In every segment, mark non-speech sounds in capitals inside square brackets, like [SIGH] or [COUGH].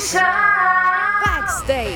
Backstage.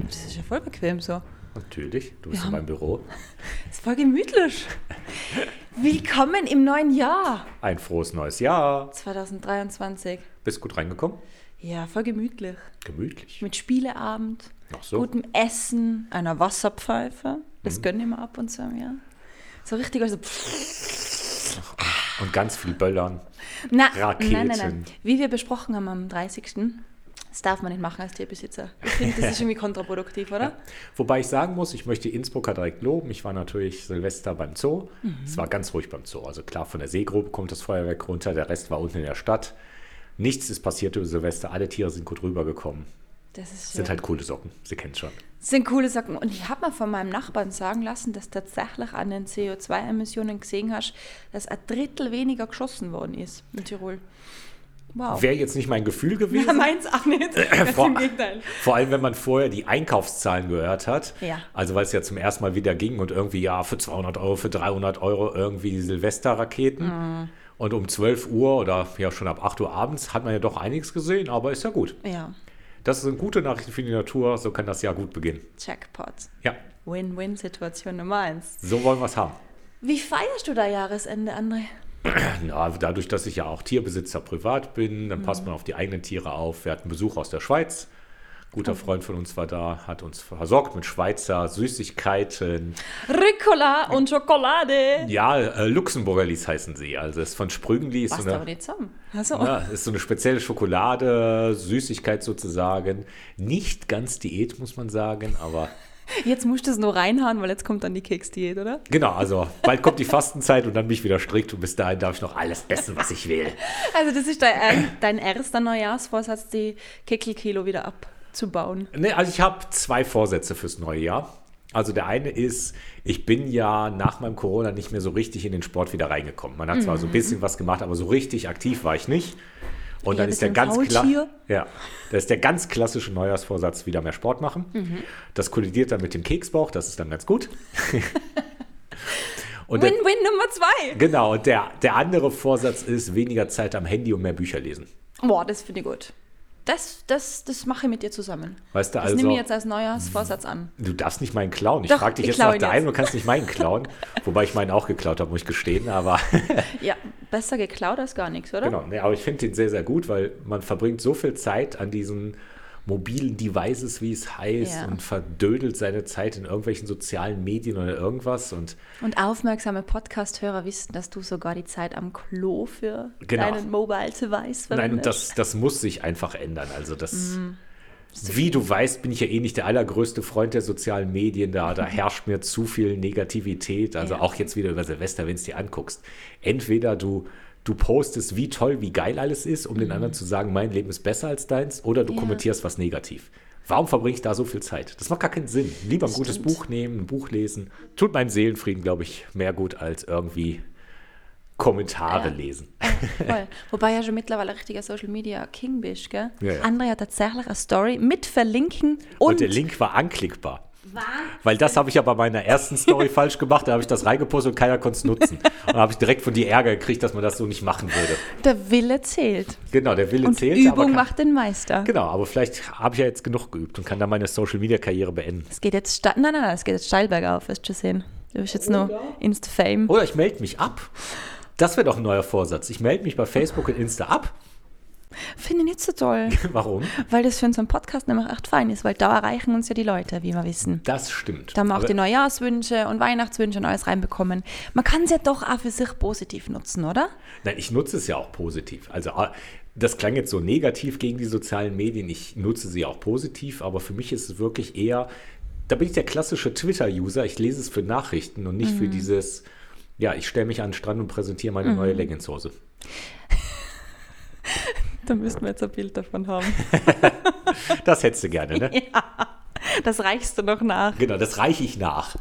Das ist ja voll bequem so. Natürlich, du bist Ja. in meinem Büro. Das [LAUGHS] ist voll gemütlich. Willkommen im neuen Jahr Ein frohes neues Jahr. 2023. Bist gut reingekommen? Ja, voll gemütlich. Gemütlich. Mit Spieleabend, Ach so. gutem Essen, einer Wasserpfeife. Das gönne ich mir ab und zu im Jahr. So richtig, also. Und ganz viel Böllern. Na, Raketen. nein, nein, nein. Wie wir besprochen haben am 30. Das darf man nicht machen als Tierbesitzer. Ich finde, das ist irgendwie [LAUGHS] kontraproduktiv, oder? Wobei ich sagen muss, ich möchte Innsbrucker direkt loben. Ich war natürlich Silvester beim Zoo. Mhm. Es war ganz ruhig beim Zoo. Also klar, von der Seegrube kommt das Feuerwerk runter. Der Rest war unten in der Stadt. Nichts ist passiert über Silvester. Alle Tiere sind gut rübergekommen. Das ist Sind schön. halt coole Socken. Sie kennen es schon. Sind coole Sachen. Und ich habe mal von meinem Nachbarn sagen lassen, dass tatsächlich an den CO2-Emissionen gesehen hast, dass ein Drittel weniger geschossen worden ist in Tirol. Wow. Wäre jetzt nicht mein Gefühl [LAUGHS] gewesen. Ja, meins auch nicht. [LAUGHS] Vor, im Gegenteil. vor allem, wenn man vorher die Einkaufszahlen gehört hat. Ja. Also, weil es ja zum ersten Mal wieder ging und irgendwie, ja, für 200 Euro, für 300 Euro irgendwie die Silvesterraketen. Mhm. Und um 12 Uhr oder ja schon ab 8 Uhr abends hat man ja doch einiges gesehen, aber ist ja gut. Ja, Das sind gute Nachrichten für die Natur, so kann das Jahr gut beginnen. Jackpot. Ja, Win-Win-Situation Nummer eins. so wollen wir es haben. Wie feierst du da Jahresende, André? [CLEARS THROAT] Na, dadurch, dass ich ja auch Tierbesitzer privat bin, dann Mhm. passt man auf die eigenen Tiere auf. Wir hatten Besuch aus der Schweiz. Guter. Freund von uns war da, hat uns versorgt mit Schweizer Süßigkeiten. Ricola und Schokolade. Ja, äh, Luxemburgerlis heißen sie. Also es ist von Sprüngli. Ist so aber nicht zusammen. Also, ja, ist so eine spezielle Schokolade, Süßigkeit sozusagen. Nicht ganz Diät, muss man sagen, aber [LAUGHS] Jetzt musst du es nur reinhauen, weil jetzt kommt dann die Keksdiät, oder? genau, also bald kommt die Fastenzeit und dann bin ich wieder strikt und bis dahin darf ich noch alles essen, was ich will. Also das ist dein, dein erster Neujahrsvorsatz, die Keckelkilo wieder abzubauen. Ne, also ich habe zwei Vorsätze fürs neue Jahr. Also der eine ist, ich bin ja nach meinem Corona nicht mehr so richtig in den Sport wieder reingekommen. Man hat zwar so ein bisschen was gemacht, aber so richtig aktiv war ich nicht. Und dann ist der ganz klar, ja, das ist der ganz klassische Neujahrsvorsatz, wieder mehr Sport machen. Das kollidiert dann mit dem Keksbauch, das ist dann ganz gut. [LAUGHS] Win-Win Nummer zwei. genau, und der, der andere Vorsatz ist weniger Zeit am Handy und mehr Bücher lesen. Boah, das finde ich gut. Das, das, das mache ich mit dir zusammen. Weißt du, Das also nehme ich jetzt als Neujahrsvorsatz an. Du darfst nicht meinen klauen. Ich Doch, frage dich ich jetzt nach deinem, du kannst nicht meinen klauen. [LAUGHS] Wobei ich meinen auch geklaut habe, muss ich gestehen. Aber [LAUGHS] Ja, besser geklaut als gar nichts, oder? genau, nee, aber ich finde den sehr, sehr gut, weil man verbringt so viel Zeit an diesen mobilen Devices, wie es heißt, Ja. und verdödelt seine Zeit in irgendwelchen sozialen Medien oder irgendwas. Und Und aufmerksame Podcast-Hörer wissen, dass du sogar die Zeit am Klo für Genau. deinen Mobile-Device verwendest. nein, und das, das muss sich einfach ändern. Also das. Mhm. Wie du weißt, bin ich ja eh nicht der allergrößte Freund der sozialen Medien. Da, da herrscht mir zu viel Negativität. Also Ja. auch jetzt wieder über Silvester, wenn es dir anguckst. Entweder du, du postest, wie toll, wie geil alles ist, um den anderen zu sagen, mein Leben ist besser als deins, oder du Mhm. Ja. kommentierst was negativ. Warum verbringe ich da so viel Zeit? Das macht gar keinen Sinn. Lieber ein gutes. Buch nehmen, ein Buch lesen. Tut meinem Seelenfrieden, glaube ich, mehr gut als irgendwie Kommentare Ja. lesen. Voll. [LAUGHS] Wobei ja schon mittlerweile ein richtiger Social Media King bist, gell? Ja, ja. André hat tatsächlich eine Story mit Verlinken und, Und der Link war anklickbar. Weil das habe ich ja bei meiner ersten Story falsch gemacht. Da habe ich das reingepostet und keiner konnte es nutzen. Und da habe ich direkt von dir Ärger gekriegt, dass man das so nicht machen würde. der Wille zählt. Genau, der Wille Und zählt. Übung aber kann, macht den Meister. Genau, aber vielleicht habe ich ja jetzt genug geübt und kann dann meine Social-Media-Karriere beenden. Es geht jetzt steil, nein, nein, nein, es geht jetzt steil bergauf, wirst du schon sehen. Du bist jetzt nur Insta-Fame. Oder ich melde mich ab. Das wäre doch ein neuer Vorsatz. Ich melde mich bei Facebook und Insta ab. Finde ich nicht so toll, [LAUGHS] Warum? weil das für unseren Podcast nämlich echt fein ist, weil da erreichen uns ja die Leute, wie wir wissen. Das stimmt. Da haben wir auch Aber- die Neujahrswünsche und Weihnachtswünsche und alles reinbekommen. Man kann es ja doch auch für sich positiv nutzen, oder? Nein, ich nutze es ja auch positiv. Also ah, das klang jetzt so negativ gegen die sozialen Medien. Ich nutze sie auch positiv, aber für mich ist es wirklich eher, da bin ich der klassische Twitter-User. Ich lese es für Nachrichten und nicht für dieses, ja, ich stelle mich an den Strand und präsentiere meine neue Leggingshose. Da müssten wir jetzt ein Bild davon haben. [LAUGHS] Das hättest du gerne, ne? [LAUGHS] Das reichst du noch nach. Genau, das reiche ich nach.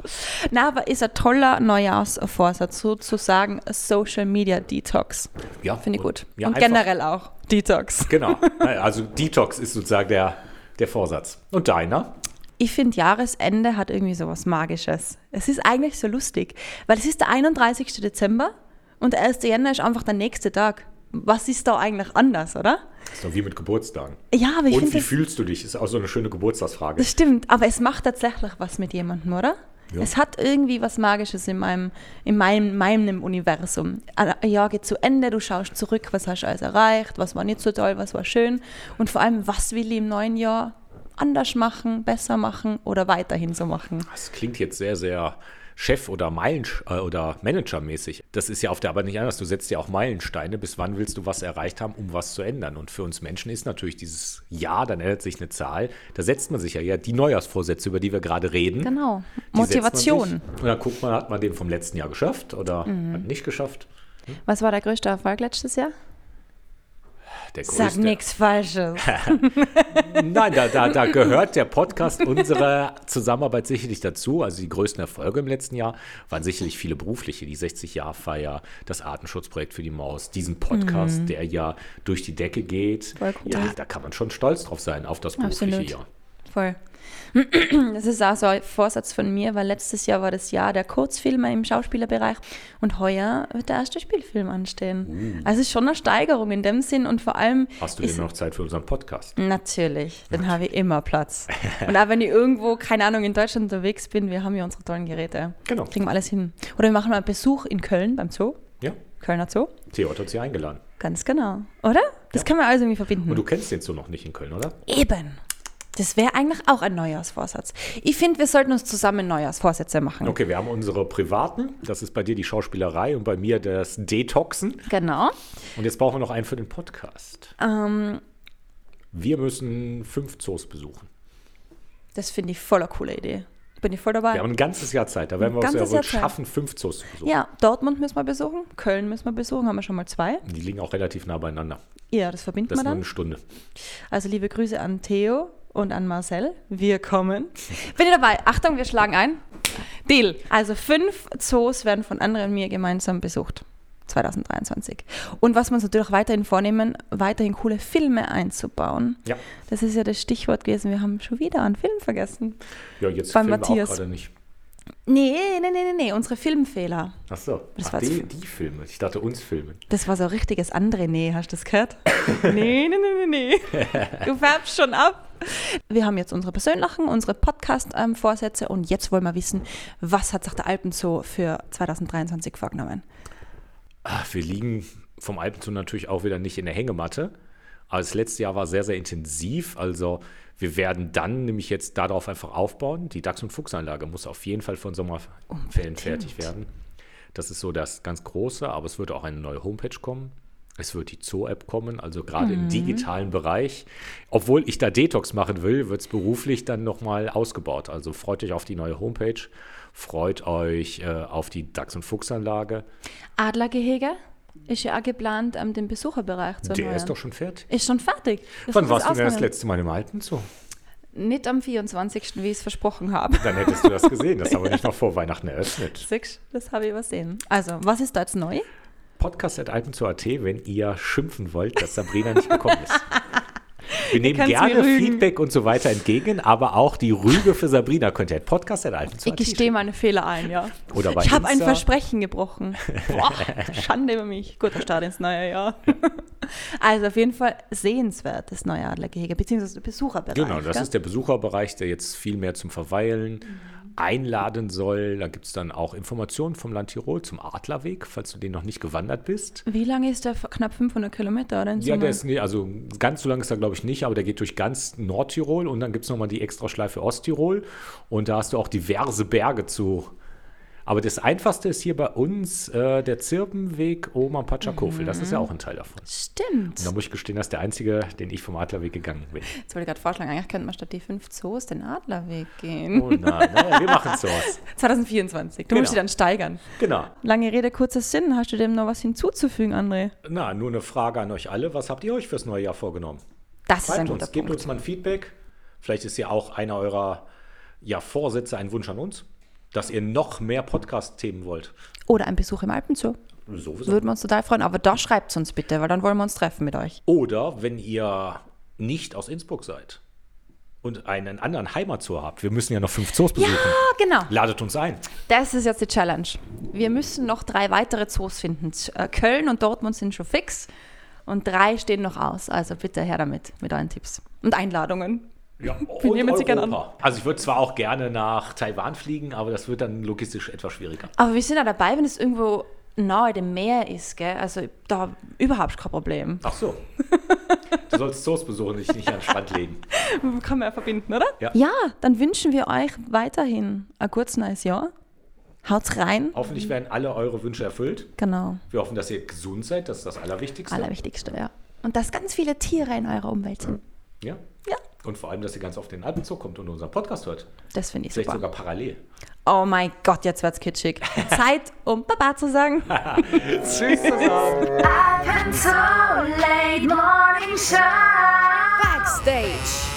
Na, aber ist ein toller Neujahrsvorsatz, sozusagen Social Media Detox. Ja, Finde ich gut. Ja, und generell auch Detox. Genau. [LAUGHS] Also Detox ist sozusagen der, der Vorsatz. Und deiner? Ich finde, Jahresende hat irgendwie so was Magisches. Es ist eigentlich so lustig, weil es ist der 31. Dezember und der 1. Jänner ist einfach der nächste Tag. Was ist da eigentlich anders, oder? Das ist doch wie mit Geburtstagen. Ja, aber ich Und wie fühlst du dich? Ist auch so eine schöne Geburtstagsfrage. das stimmt. Aber es macht tatsächlich was mit jemandem, oder? Ja. Es hat irgendwie was Magisches in meinem, in meinem, meinem Universum. Ein Jahr geht zu Ende, du schaust zurück, was hast du alles erreicht, was war nicht so toll, was war schön. Und vor allem, was will ich im neuen Jahr anders machen, besser machen oder weiterhin so machen. Das klingt jetzt sehr, sehr Chef- oder Meilen äh, oder Managermäßig. Das ist ja auf der Arbeit nicht anders. Du setzt ja auch Meilensteine. Bis wann willst du was erreicht haben, um was zu ändern? Und für uns Menschen ist natürlich dieses Jahr, dann ändert sich eine Zahl. Da setzt man sich ja, ja die Neujahrsvorsätze, über die wir gerade reden. Genau. Motivation. Und dann guckt man, hat man den vom letzten Jahr geschafft oder Mhm. hat nicht geschafft. Was war der größte Erfolg letztes Jahr? Der Sag größte- nichts Falsches. [LAUGHS] Nein, da, da, da gehört der Podcast unserer Zusammenarbeit sicherlich dazu. Also die größten Erfolge im letzten Jahr waren sicherlich viele berufliche, die 60-Jahr-Feier, das Artenschutzprojekt für die Maus, diesen Podcast, der ja durch die Decke geht. Mhm. Cool. Ja, da kann man schon stolz drauf sein, auf das berufliche Absolut. Jahr. Voll. [CLEARS THROAT] Das ist auch so ein Vorsatz von mir, weil letztes Jahr war das Jahr der Kurzfilme im Schauspielerbereich und heuer wird der erste Spielfilm anstehen. Also es ist schon eine Steigerung in dem Sinn und vor allem. Hast du denn noch Zeit für unseren Podcast? Natürlich, dann habe ich immer Platz. [LAUGHS] Und auch wenn ich irgendwo, keine Ahnung, in Deutschland unterwegs bin, wir haben ja unsere tollen Geräte. Genau. Kriegen wir alles hin. Oder wir machen mal einen Besuch in Köln beim Zoo, Ja, Kölner Zoo. Theo hat hier eingeladen. Ganz genau. Oder? Das Ja. kann man also irgendwie verbinden. Und du kennst den Zoo noch nicht in Köln, oder? Eben. Das wäre eigentlich auch ein Neujahrsvorsatz. Ich finde, wir sollten uns zusammen Neujahrsvorsätze machen. Okay, wir haben unsere privaten. Das ist bei dir die Schauspielerei und bei mir das Detoxen. Genau. Und jetzt brauchen wir noch einen für den Podcast. Ähm, Wir müssen fünf Zoos besuchen. das finde ich voller coole Idee. Bin ich voll dabei. Wir haben ein ganzes Jahr Zeit. Da werden wir es ja wohl schaffen, fünf Zoos zu besuchen. Ja, Dortmund müssen wir besuchen, Köln müssen wir besuchen, haben wir schon mal zwei. Die liegen auch relativ nah beieinander. Ja, das verbinden Das ist wir nur dann. eine Stunde. Also liebe Grüße an Theo und an Marcel. Wir kommen. Bin ich dabei? Achtung, wir schlagen ein. Deal. Also fünf Zoos werden von anderen und mir gemeinsam besucht. 2023. Und was wir uns natürlich auch weiterhin vornehmen, weiterhin coole Filme einzubauen. Ja, Das ist ja das Stichwort gewesen. Wir haben schon wieder einen Film vergessen. ja jetzt Beim filmen wir Matthias. auch gerade nicht. Nee, nee, nee, nee, nee, unsere Filmfehler. Ach so, Das Ach, war die, die Filme. Ich dachte, uns filmen. Das war so ein richtiges andere Nee, hast du das gehört? [LAUGHS] nee, nee, nee, nee, nee. Du färbst schon ab. Wir haben jetzt unsere persönlichen, unsere Podcast-Vorsätze und jetzt wollen wir wissen, was hat sich der Alpenzoo für 2023 vorgenommen? Ah, Wir liegen vom Alpenzoo natürlich auch wieder nicht in der Hängematte. Aber das letzte Jahr war sehr, sehr intensiv. Also wir werden dann nämlich jetzt darauf einfach aufbauen. Die Dachs- und Fuchsanlage muss auf jeden Fall von Sommerferien fertig werden. Das ist so das ganz Große, aber es wird auch eine neue Homepage kommen. Es wird die Zoo-App kommen, also gerade im digitalen Bereich. Obwohl ich da Detox machen will, wird es beruflich dann nochmal ausgebaut. Also freut euch auf die neue Homepage, freut euch äh, auf die Dachs- und Fuchsanlage. Adlergehege ist ja auch geplant, ähm, den Besucherbereich zu Der erneuern. ist doch schon fertig. Ist schon fertig. Das Wann warst du denn das letzte Mal im Alpenzoo? Nicht am 24., wie ich es versprochen habe. Dann hättest du das gesehen. Das haben wir nicht noch [LAUGHS] vor Weihnachten eröffnet. Siehst Das habe ich übersehen. Also, was ist da jetzt neu? Podcast.alpenzoo.at, wenn ihr schimpfen wollt, dass Sabrina nicht gekommen ist. [LAUGHS] Wir nehmen gerne. Feedback und so weiter entgegen, aber auch die Rüge für Sabrina könnt ihr at podcast.alpenzoo.at Ich gestehe meine Fehler ein, ja. Oder bei ich habe ein. Versprechen gebrochen. [LAUGHS] Boah, Schande über mich. Guter Start ins neue Jahr. [LAUGHS] Also auf jeden Fall sehenswert, das neue Adlergehege, beziehungsweise der Besucherbereich. Genau, das gell? ist der Besucherbereich, der jetzt viel mehr zum Verweilen Mhm. Einladen soll. Da gibt es dann auch Informationen vom Land Tirol zum Adlerweg, falls du den noch nicht gewandert bist. Wie lange ist der? Knapp 500 Kilometer, oder? Ja, der ist, also ganz so lang ist er, glaube ich, nicht, aber der geht durch ganz Nordtirol und dann gibt es nochmal die Extraschleife Osttirol und da hast du auch diverse Berge zu. Aber das Einfachste ist hier bei uns äh, der Zirbenweg Oma Patschakofel. Das ist Mhm. ja auch ein Teil davon. Stimmt. Und da muss ich gestehen, das ist der einzige, den ich vom Adlerweg gegangen bin. Jetzt wollte ich gerade vorschlagen, eigentlich könnte man statt die fünf Zoos den Adlerweg gehen. Oh nein, naja, wir machen sowas. [LAUGHS] 2024. Du Genau. musst dich dann steigern. Genau. Lange Rede, kurzer Sinn. Hast du dem noch was hinzuzufügen, André? Na, nur eine Frage an euch alle. Was habt ihr euch fürs neue Jahr vorgenommen? Das ist ein Schreibt guter uns, gebt Punkt. uns mal ein Feedback. Vielleicht ist ja auch einer eurer ja, Vorsätze ein Wunsch an uns, dass ihr noch mehr Podcast-Themen wollt. Oder ein Besuch im Alpenzoo. Sowieso. Würden wir uns total freuen. Aber da schreibt es uns bitte, weil dann wollen wir uns treffen mit euch. Oder wenn ihr nicht aus Innsbruck seid und einen anderen Heimatzoo habt, wir müssen ja noch fünf Zoos besuchen. Ah, genau. Ladet uns ein. Das ist jetzt die Challenge. Wir müssen noch drei weitere Zoos finden. Äh, Köln und Dortmund sind schon fix. Und drei stehen noch aus. Also bitte her damit, mit euren Tipps und Einladungen. Ja, Wir und nehmen sie gerne an. Also ich würde zwar auch gerne nach Taiwan fliegen, aber das wird dann logistisch etwas schwieriger. Aber wir sind ja dabei, wenn es irgendwo nahe dem Meer ist, gell? Also da überhaupt kein Problem. Ach so. Du sollst Zoos besuchen, dich nicht an den Strand legen. Kann man ja verbinden, oder? Ja. ja, dann wünschen wir euch weiterhin ein kurz neues Jahr. Haut's rein. Hoffentlich werden alle eure Wünsche erfüllt. Genau. Wir hoffen, dass ihr gesund seid, das ist das Allerwichtigste. Allerwichtigste, ja. Und dass ganz viele Tiere in eurer Umwelt sind. Ja. Ja, Und vor allem, dass ihr ganz oft den Alpenzoo kommt und unseren Podcast hört. das finde ich Vielleicht super. sogar parallel. Oh mein Gott, jetzt wird's kitschig. [LAUGHS] Zeit, um Baba zu sagen. [LAUGHS] Tschüss zusammen. Until late morning show. Backstage.